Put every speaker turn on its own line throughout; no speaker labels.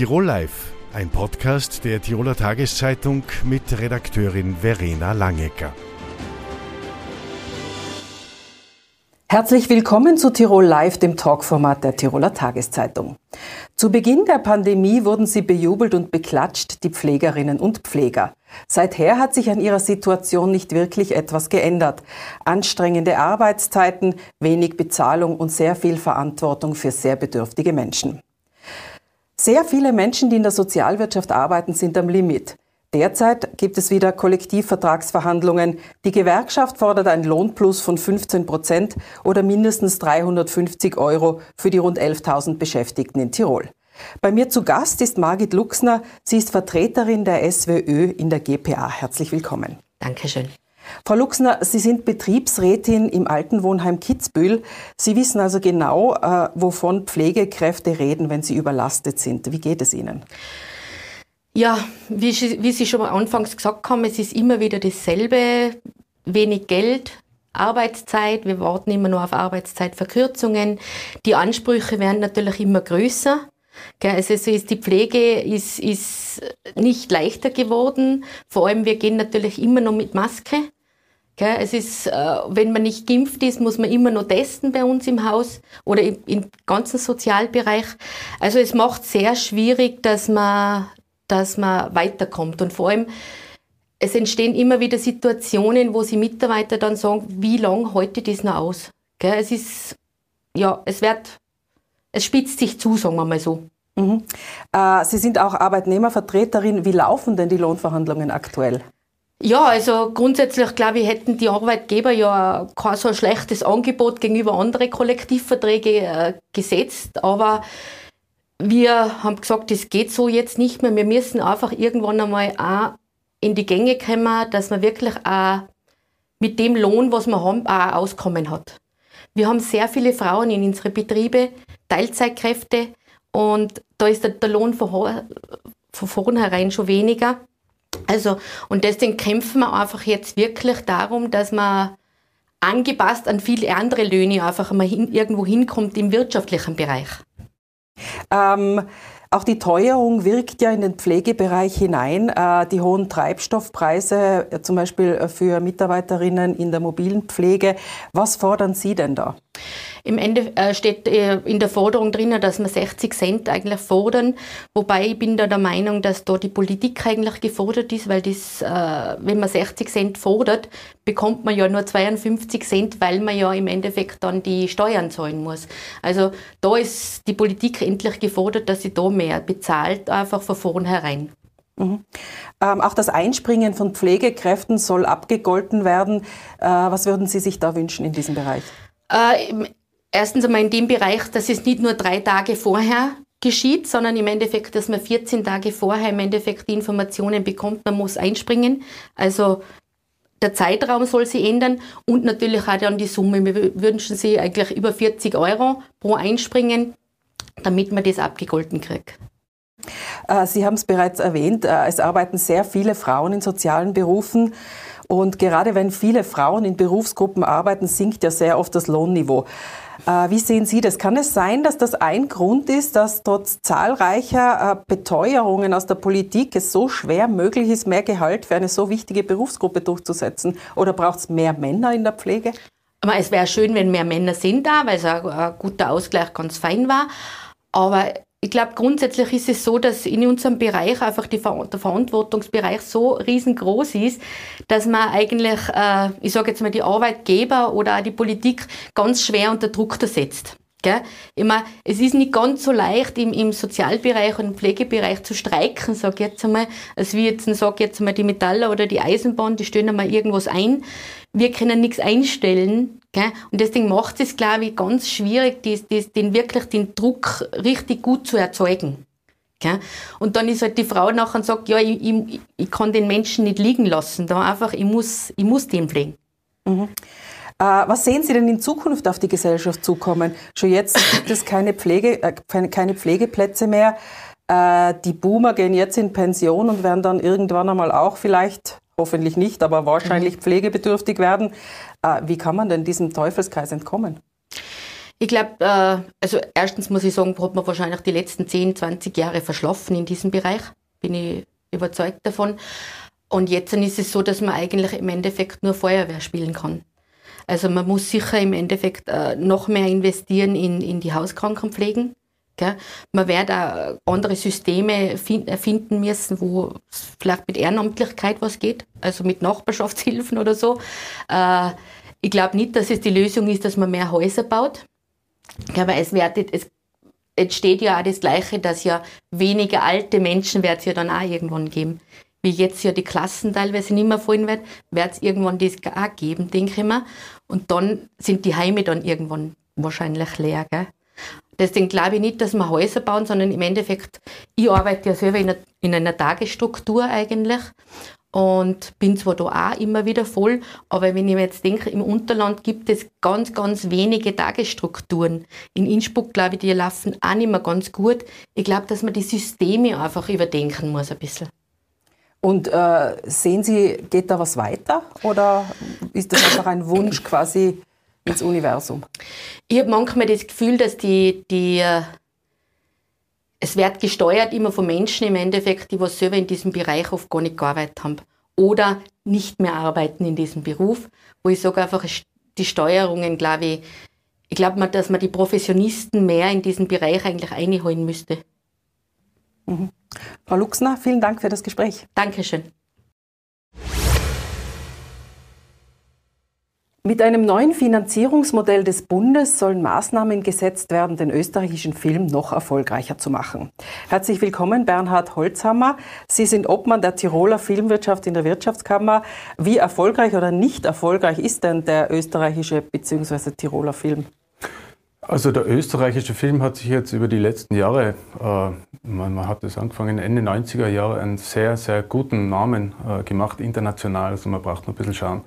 Tirol Live, ein Podcast der Tiroler Tageszeitung mit Redakteurin Verena Langecker.
Herzlich willkommen zu Tirol Live, dem Talkformat der Tiroler Tageszeitung. Zu Beginn der Pandemie wurden sie bejubelt und beklatscht, die Pflegerinnen und Pfleger. Seither hat sich an ihrer Situation nicht wirklich etwas geändert. Anstrengende Arbeitszeiten, wenig Bezahlung und sehr viel Verantwortung für sehr bedürftige Menschen. Sehr viele Menschen, die in der Sozialwirtschaft arbeiten, sind am Limit. Derzeit gibt es wieder Kollektivvertragsverhandlungen. Die Gewerkschaft fordert einen Lohnplus von 15 Prozent oder mindestens 350 Euro für die rund 11.000 Beschäftigten in Tirol. Bei mir zu Gast ist Margit Luxner. Sie ist Vertreterin der SWÖ in der GPA. Herzlich willkommen.
Dankeschön.
Frau Luxner, Sie sind Betriebsrätin im Altenwohnheim Kitzbühel. Sie wissen also genau, äh, wovon Pflegekräfte reden, wenn sie überlastet sind. Wie geht es Ihnen?
Ja, wie, wie Sie schon anfangs gesagt haben, es ist immer wieder dasselbe. Wenig Geld, Arbeitszeit, wir warten immer nur auf Arbeitszeitverkürzungen. Die Ansprüche werden natürlich immer größer. Also so ist die Pflege ist, ist nicht leichter geworden. Vor allem, wir gehen natürlich immer noch mit Maske. Es ist, äh, wenn man nicht geimpft ist, muss man immer noch testen bei uns im Haus oder im, ganzen Sozialbereich. Also es macht sehr schwierig, dass man, dass man weiterkommt. Und vor allem, es entstehen immer wieder Situationen, wo sie Mitarbeiter dann sagen, wie lange heute das noch aus? Es ist, ja, es wird, es spitzt sich zu, sagen wir mal so.
Mhm. Äh, sie sind auch Arbeitnehmervertreterin. Wie laufen denn die Lohnverhandlungen aktuell?
Ja, also grundsätzlich glaube ich, hätten die Arbeitgeber ja kein so schlechtes Angebot gegenüber anderen Kollektivverträgen äh, gesetzt, aber wir haben gesagt, das geht so jetzt nicht mehr. Wir müssen einfach irgendwann einmal auch in die Gänge kommen, dass man wirklich auch mit dem Lohn, was wir haben, auch Auskommen hat. Wir haben sehr viele Frauen in unsere Betriebe, Teilzeitkräfte, und da ist der, der Lohn von, von vornherein schon weniger. Also, und deswegen kämpfen wir einfach jetzt wirklich darum, dass man angepasst an viele andere Löhne einfach mal hin, irgendwo hinkommt im wirtschaftlichen Bereich.
Ähm, auch die Teuerung wirkt ja in den Pflegebereich hinein. Äh, die hohen Treibstoffpreise, äh, zum Beispiel für Mitarbeiterinnen in der mobilen Pflege. Was fordern Sie denn da?
Im Ende äh, steht äh, in der Forderung drin, dass wir 60 Cent eigentlich fordern. Wobei ich bin da der Meinung, dass da die Politik eigentlich gefordert ist, weil das, äh, wenn man 60 Cent fordert, bekommt man ja nur 52 Cent, weil man ja im Endeffekt dann die Steuern zahlen muss. Also da ist die Politik endlich gefordert, dass sie da mehr bezahlt, einfach von vornherein.
Mhm. Ähm, auch das Einspringen von Pflegekräften soll abgegolten werden. Äh, was würden Sie sich da wünschen in diesem Bereich?
Äh, erstens einmal in dem Bereich, dass es nicht nur drei Tage vorher geschieht, sondern im Endeffekt, dass man 14 Tage vorher im Endeffekt die Informationen bekommt, man muss einspringen. Also der Zeitraum soll sich ändern und natürlich auch dann die Summe. Wir wünschen sich eigentlich über 40 Euro pro Einspringen, damit man das abgegolten kriegt.
Äh, Sie haben es bereits erwähnt, äh, es arbeiten sehr viele Frauen in sozialen Berufen. Und gerade wenn viele Frauen in Berufsgruppen arbeiten, sinkt ja sehr oft das Lohnniveau. Äh, wie sehen Sie das? Kann es sein, dass das ein Grund ist, dass trotz zahlreicher äh, Beteuerungen aus der Politik es so schwer möglich ist, mehr Gehalt für eine so wichtige Berufsgruppe durchzusetzen? Oder braucht es mehr Männer in der Pflege?
Es wäre schön, wenn mehr Männer sind da, weil es ein guter Ausgleich ganz fein war. Aber ich glaube, grundsätzlich ist es so, dass in unserem Bereich einfach die, der Verantwortungsbereich so riesengroß ist, dass man eigentlich, äh, ich sage jetzt mal, die Arbeitgeber oder auch die Politik ganz schwer unter Druck setzt. Gell? Ich meine, es ist nicht ganz so leicht, im, im Sozialbereich und im Pflegebereich zu streiken, sag ich jetzt einmal, als wie jetzt, sag jetzt einmal, die Metaller oder die Eisenbahn, die stellen einmal irgendwas ein. Wir können nichts einstellen, gell? Und deswegen macht es, glaube ich, ganz schwierig, das, das, den wirklich den Druck richtig gut zu erzeugen. Gell? Und dann ist halt die Frau nachher und sagt, ja, ich, ich, ich kann den Menschen nicht liegen lassen, da einfach, ich muss, ich muss den pflegen.
Mhm. Äh, was sehen Sie denn in Zukunft auf die Gesellschaft zukommen? Schon jetzt gibt es keine, Pflege, äh, keine Pflegeplätze mehr. Äh, die Boomer gehen jetzt in Pension und werden dann irgendwann einmal auch vielleicht, hoffentlich nicht, aber wahrscheinlich mhm. pflegebedürftig werden. Äh, wie kann man denn diesem Teufelskreis entkommen?
Ich glaube, äh, also erstens muss ich sagen, hat man wahrscheinlich die letzten 10, 20 Jahre verschlafen in diesem Bereich. Bin ich überzeugt davon. Und jetzt ist es so, dass man eigentlich im Endeffekt nur Feuerwehr spielen kann. Also man muss sicher im Endeffekt äh, noch mehr investieren in, in die Hauskrankenpflegen. Gell? Man wird auch andere Systeme finden müssen, wo es vielleicht mit Ehrenamtlichkeit was geht, also mit Nachbarschaftshilfen oder so. Äh, ich glaube nicht, dass es die Lösung ist, dass man mehr Häuser baut. Aber es, wird, es entsteht ja auch das Gleiche, dass ja weniger alte Menschen wird es ja dann auch irgendwann geben. Wie jetzt ja die Klassen teilweise nicht mehr fallen wird, wird es irgendwann das auch geben, denke ich mal. Und dann sind die Heime dann irgendwann wahrscheinlich leer. Gell? Deswegen glaube ich nicht, dass wir Häuser bauen, sondern im Endeffekt, ich arbeite ja selber in einer, in einer Tagesstruktur eigentlich und bin zwar da auch immer wieder voll, aber wenn ich mir jetzt denke, im Unterland gibt es ganz, ganz wenige Tagesstrukturen. In Innsbruck, glaube ich, die laufen auch nicht mehr ganz gut. Ich glaube, dass man die Systeme einfach überdenken muss ein bisschen.
Und äh, sehen Sie, geht da was weiter oder ist das einfach ein Wunsch quasi ins Universum?
Ich habe manchmal das Gefühl, dass die, die äh, es wird gesteuert immer von Menschen im Endeffekt, die was selber in diesem Bereich oft gar nicht gearbeitet haben oder nicht mehr arbeiten in diesem Beruf, wo ich sage einfach, die Steuerungen, glaube ich, ich glaube, dass man die Professionisten mehr in diesen Bereich eigentlich einholen müsste.
Mhm. Frau Luxner, vielen Dank für das Gespräch.
Dankeschön.
Mit einem neuen Finanzierungsmodell des Bundes sollen Maßnahmen gesetzt werden, den österreichischen Film noch erfolgreicher zu machen. Herzlich willkommen, Bernhard Holzhammer. Sie sind Obmann der Tiroler Filmwirtschaft in der Wirtschaftskammer. Wie erfolgreich oder nicht erfolgreich ist denn der österreichische bzw. Tiroler Film?
Also der österreichische Film hat sich jetzt über die letzten Jahre, äh, man, man, hat es angefangen Ende 90er Jahre, einen sehr, sehr guten Namen äh, gemacht, international. Also man braucht noch ein bisschen schauen.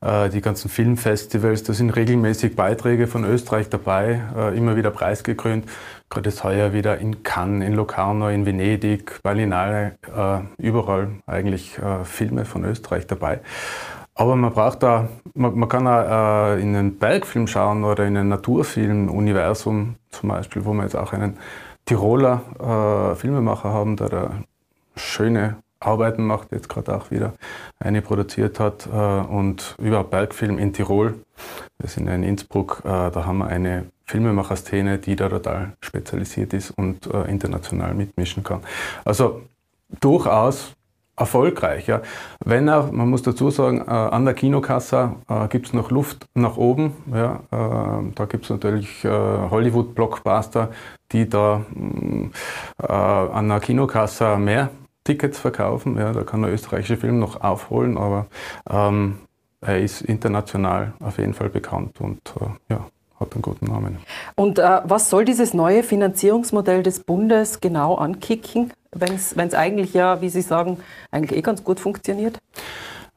Äh, die ganzen Filmfestivals, da sind regelmäßig Beiträge von Österreich dabei, äh, immer wieder preisgekrönt. Gerade jetzt heuer wieder in Cannes, in Locarno, in Venedig, Berlinale, äh, überall eigentlich äh, Filme von Österreich dabei. Aber man braucht da, man, man kann auch äh, in einen Bergfilm schauen oder in einen Naturfilm, Universum zum Beispiel, wo wir jetzt auch einen Tiroler äh, Filmemacher haben, der da schöne Arbeiten macht, jetzt gerade auch wieder eine produziert hat. Äh, und überhaupt Bergfilm in Tirol, wir sind in Innsbruck, äh, da haben wir eine Filmemacher-Szene, die da total spezialisiert ist und äh, international mitmischen kann. Also durchaus erfolgreich. Ja. Wenn er, man muss dazu sagen, äh, an der Kinokasse äh, gibt es noch Luft nach oben. Ja. Äh, da gibt es natürlich äh, Hollywood-Blockbuster, die da mm, äh, an der Kinokasse mehr Tickets verkaufen. Ja. Da kann der österreichische Film noch aufholen, aber ähm, er ist international auf jeden Fall bekannt und äh, ja, hat einen guten Namen.
Und was soll dieses neue Finanzierungsmodell des Bundes genau ankicken? Wenn es eigentlich ja, wie Sie sagen, eigentlich eh ganz gut funktioniert?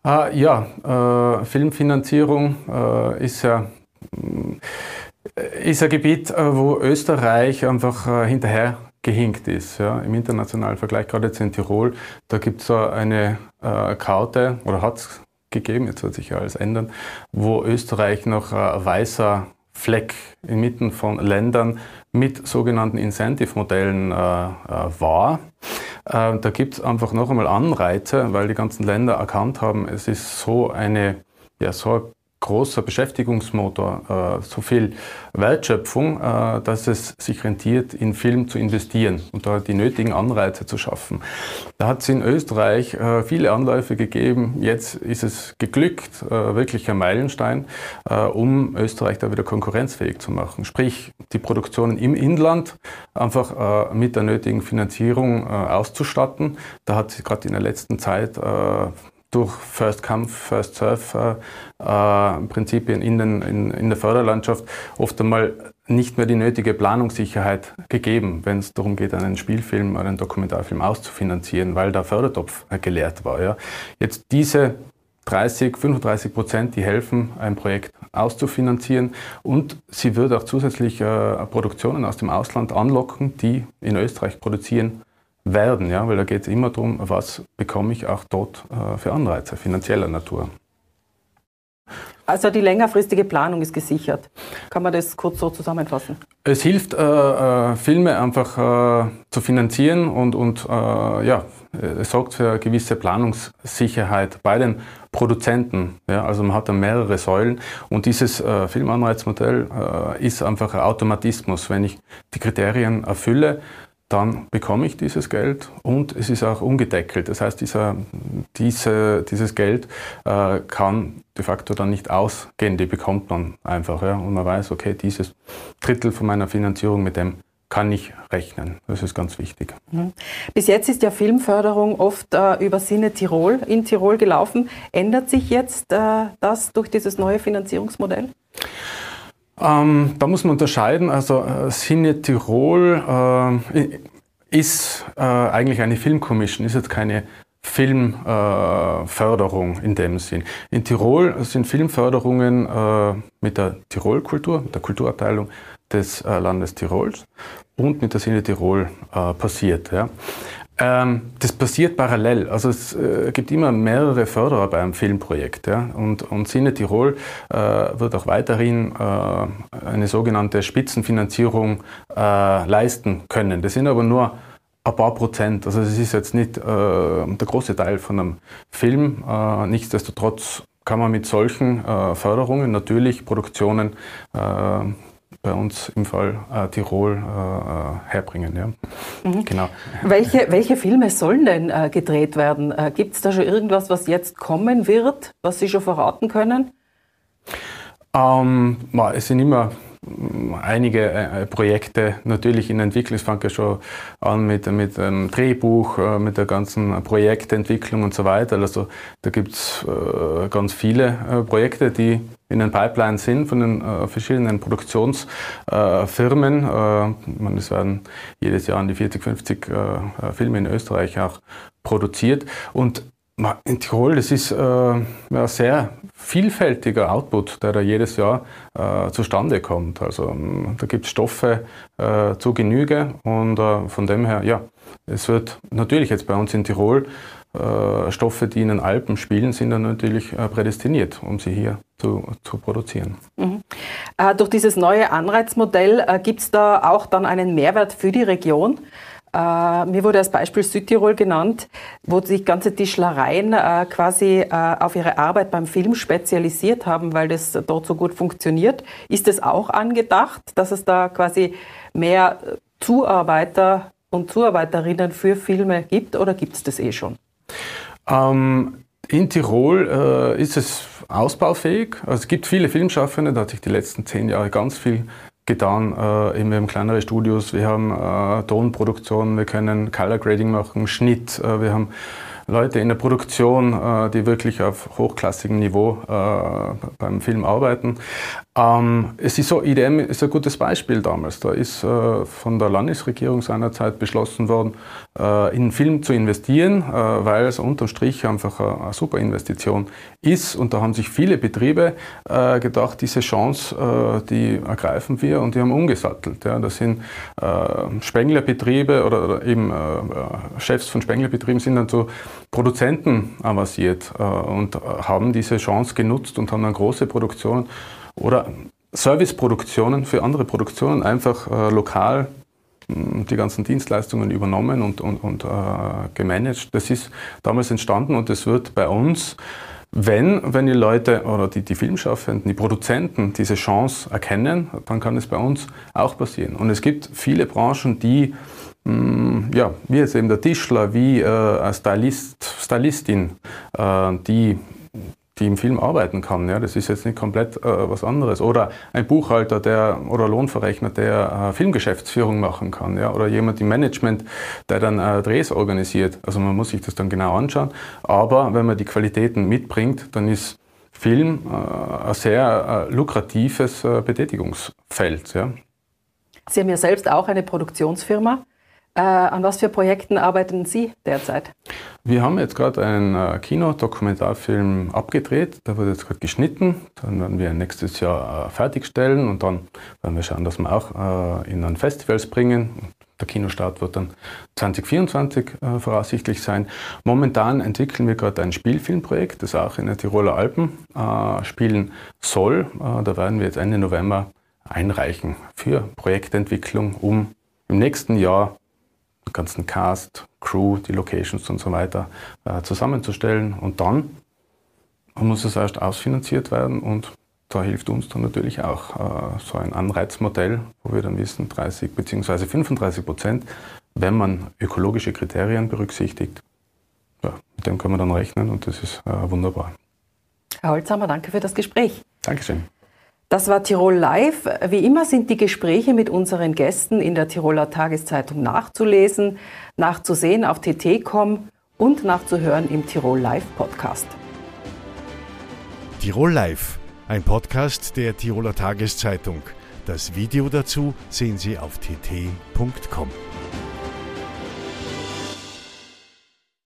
Ah, ja, äh, Filmfinanzierung äh, ist ja äh, ist ein Gebiet, äh, wo Österreich einfach äh, hinterher gehinkt ist. Ja, Im internationalen Vergleich, gerade jetzt in Tirol, da gibt es eine äh, Karte, oder hat es gegeben, jetzt wird sich ja alles ändern, wo Österreich noch ein weißer Fleck inmitten von Ländern mit sogenannten Incentive-Modellen äh, äh, war. Äh, da gibt es einfach noch einmal Anreize, weil die ganzen Länder erkannt haben, es ist so eine ja, so großer Beschäftigungsmotor, äh, so viel Wertschöpfung, äh, dass es sich rentiert, in Film zu investieren und da die nötigen Anreize zu schaffen. Da hat es in Österreich äh, viele Anläufe gegeben. Jetzt ist es geglückt, wirklich ein Meilenstein, um Österreich da wieder konkurrenzfähig zu machen. Sprich, die Produktionen im Inland einfach mit der nötigen Finanzierung auszustatten. Da hat gerade in der letzten Zeit durch First Come, First Serve äh, äh, Prinzipien in, den, in, in der Förderlandschaft oft einmal nicht mehr die nötige Planungssicherheit gegeben, wenn es darum geht, einen Spielfilm oder einen Dokumentarfilm auszufinanzieren, weil der Fördertopf äh, geleert war. Ja. Jetzt diese 30, 35 Prozent, die helfen, ein Projekt auszufinanzieren und sie wird auch zusätzlich äh, Produktionen aus dem Ausland anlocken, die in Österreich produzieren werden, ja, weil da geht es immer darum, was bekomme ich auch dort äh, für Anreize finanzieller Natur.
Also die längerfristige Planung ist gesichert. Kann man das kurz so zusammenfassen?
Es hilft, äh, äh, Filme einfach äh, zu finanzieren und, und äh, ja, es sorgt für eine gewisse Planungssicherheit bei den Produzenten. Ja, also man hat dann mehrere Säulen und dieses äh, Filmanreizmodell äh, ist einfach ein Automatismus. Wenn ich die Kriterien erfülle, dann bekomme ich dieses Geld und es ist auch ungedeckelt. Das heißt, dieser, diese, dieses Geld äh, kann de facto dann nicht ausgehen, die bekommt man einfach. Ja? Und man weiß, okay, dieses Drittel von meiner Finanzierung mit dem kann ich rechnen. Das ist ganz wichtig.
Mhm. Bis jetzt ist ja Filmförderung oft äh, über Sinne Tirol in Tirol gelaufen. Ändert sich jetzt äh, das durch dieses neue Finanzierungsmodell?
Ähm, da muss man unterscheiden. Also äh, Cine Tirol äh, ist äh, eigentlich eine Filmkommission, ist jetzt keine Filmförderung in dem Sinn. In Tirol sind Filmförderungen äh, mit der Tirolkultur, mit der Kulturabteilung des äh, Landes Tirols und mit der Cine Tirol äh, passiert. Ja. Ähm, das passiert parallel. Also es äh, gibt immer mehrere Förderer bei einem Filmprojekt. Ja? Und, und Cine Tirol äh, wird auch weiterhin äh, eine sogenannte Spitzenfinanzierung äh, leisten können. Das sind aber nur ein paar Prozent. Also es ist jetzt nicht äh, der große Teil von einem Film. Äh, nichtsdestotrotz kann man mit solchen Förderungen natürlich Produktionen bei uns im Fall äh, Tirol äh, äh, herbringen. Ja.
Mhm. Genau. Welche, welche Filme sollen denn äh, gedreht werden? Äh, Gibt es da schon irgendwas, was jetzt kommen wird, was Sie schon verraten können?
Ähm, es sind immer einige äh, Projekte natürlich in Entwicklung. Es fängt ja schon an mit, mit einem Drehbuch, äh, mit der ganzen Projektentwicklung und so weiter. Also da gibt es äh, ganz viele Projekte, die in den Pipeline sind von den verschiedenen Produktionsfirmen. Es werden jedes Jahr an die 40, 50 Filme in Österreich auch produziert. Und in Tirol, das ist äh, ein sehr vielfältiger Output, der da jedes Jahr äh, zustande kommt. Also ähm, da gibt es Stoffe äh, zu Genüge und äh, von dem her, ja, es wird natürlich jetzt bei uns in Tirol äh, Stoffe, die in den Alpen spielen, sind dann natürlich äh, prädestiniert, um sie hier zu, zu produzieren.
Mhm. durch dieses neue Anreizmodell gibt es da auch dann einen Mehrwert für die Region? Äh, mir wurde als Beispiel Südtirol genannt, wo sich ganze Tischlereien äh, quasi äh, auf ihre Arbeit beim Film spezialisiert haben, weil das dort so gut funktioniert. Ist es auch angedacht, dass es da quasi mehr Zuarbeiter und Zuarbeiterinnen für Filme gibt oder gibt es das eh schon?
Ähm, in Tirol äh, ist es ausbaufähig. Also es gibt viele Filmschaffende, da hat sich die letzten zehn Jahre ganz viel getan. Äh, wir haben kleinere Studios, wir haben äh, Tonproduktion, wir können Color Grading machen, Schnitt, äh, wir haben Leute in der Produktion, äh, die wirklich auf hochklassigem Niveau äh, beim Film arbeiten. Ähm, es ist so, IDM ist ein gutes Beispiel damals. Da ist äh, von der Landesregierung seinerzeit beschlossen worden, äh, in Film zu investieren, äh, weil es unterm Strich einfach eine, super Investition ist. Und da haben sich viele Betriebe äh, gedacht, diese Chance, äh, die ergreifen wir und die haben umgesattelt. Ja. Das sind äh, Spenglerbetriebe oder, eben Chefs von Spenglerbetrieben sind dann zu Produzenten avanciert und haben diese Chance genutzt und haben dann große Produktionen oder Serviceproduktionen für andere Produktionen einfach äh, lokal hm, die ganzen Dienstleistungen übernommen und, und, und äh, gemanagt. Das ist damals entstanden und es wird bei uns, wenn, wenn die Leute oder die, die Filmschaffenden, die Produzenten diese Chance erkennen, dann kann es bei uns auch passieren. Und es gibt viele Branchen, die ja, wie jetzt eben der Tischler, wie äh, ein Stylist, Stylistin, äh, die die im Film arbeiten kann. Ja, das ist jetzt nicht komplett äh, was anderes. Oder ein Buchhalter der, oder Lohnverrechner, der äh, Filmgeschäftsführung machen kann. Ja, oder jemand im Management, der dann äh, Drehs organisiert. Also man muss sich das dann genau anschauen. Aber wenn man die Qualitäten mitbringt, dann ist Film äh, ein sehr lukratives Betätigungsfeld. Ja.
Sie haben ja selbst auch eine Produktionsfirma. Äh, an was für Projekten arbeiten Sie derzeit?
Wir haben jetzt gerade einen äh, Kino-Dokumentarfilm abgedreht. Der wird jetzt gerade geschnitten. Dann werden wir nächstes Jahr äh, fertigstellen und dann werden wir schauen, dass wir auch äh, in ein Festivals bringen. Der Kinostart wird dann 2024 äh, voraussichtlich sein. Momentan entwickeln wir gerade ein Spielfilmprojekt, das auch in den Tiroler Alpen äh, spielen soll. Äh, da werden wir jetzt Ende November einreichen für Projektentwicklung, um im nächsten Jahr ganzen Cast, Crew, die Locations und so weiter äh, zusammenzustellen. Und dann muss es erst ausfinanziert werden und da hilft uns dann natürlich auch äh, so ein Anreizmodell, wo wir dann wissen, 30 bzw. 35 Prozent, wenn man ökologische Kriterien berücksichtigt. Ja, mit dem können wir dann rechnen und das ist äh, wunderbar.
Herr Holzhammer, danke für das Gespräch.
Dankeschön.
Das war Tirol Live. Wie immer sind die Gespräche mit unseren Gästen in der Tiroler Tageszeitung nachzulesen, nachzusehen auf tt.com und nachzuhören im Tirol Live Podcast.
Tirol Live, ein Podcast der Tiroler Tageszeitung. Das Video dazu sehen Sie auf tt.com.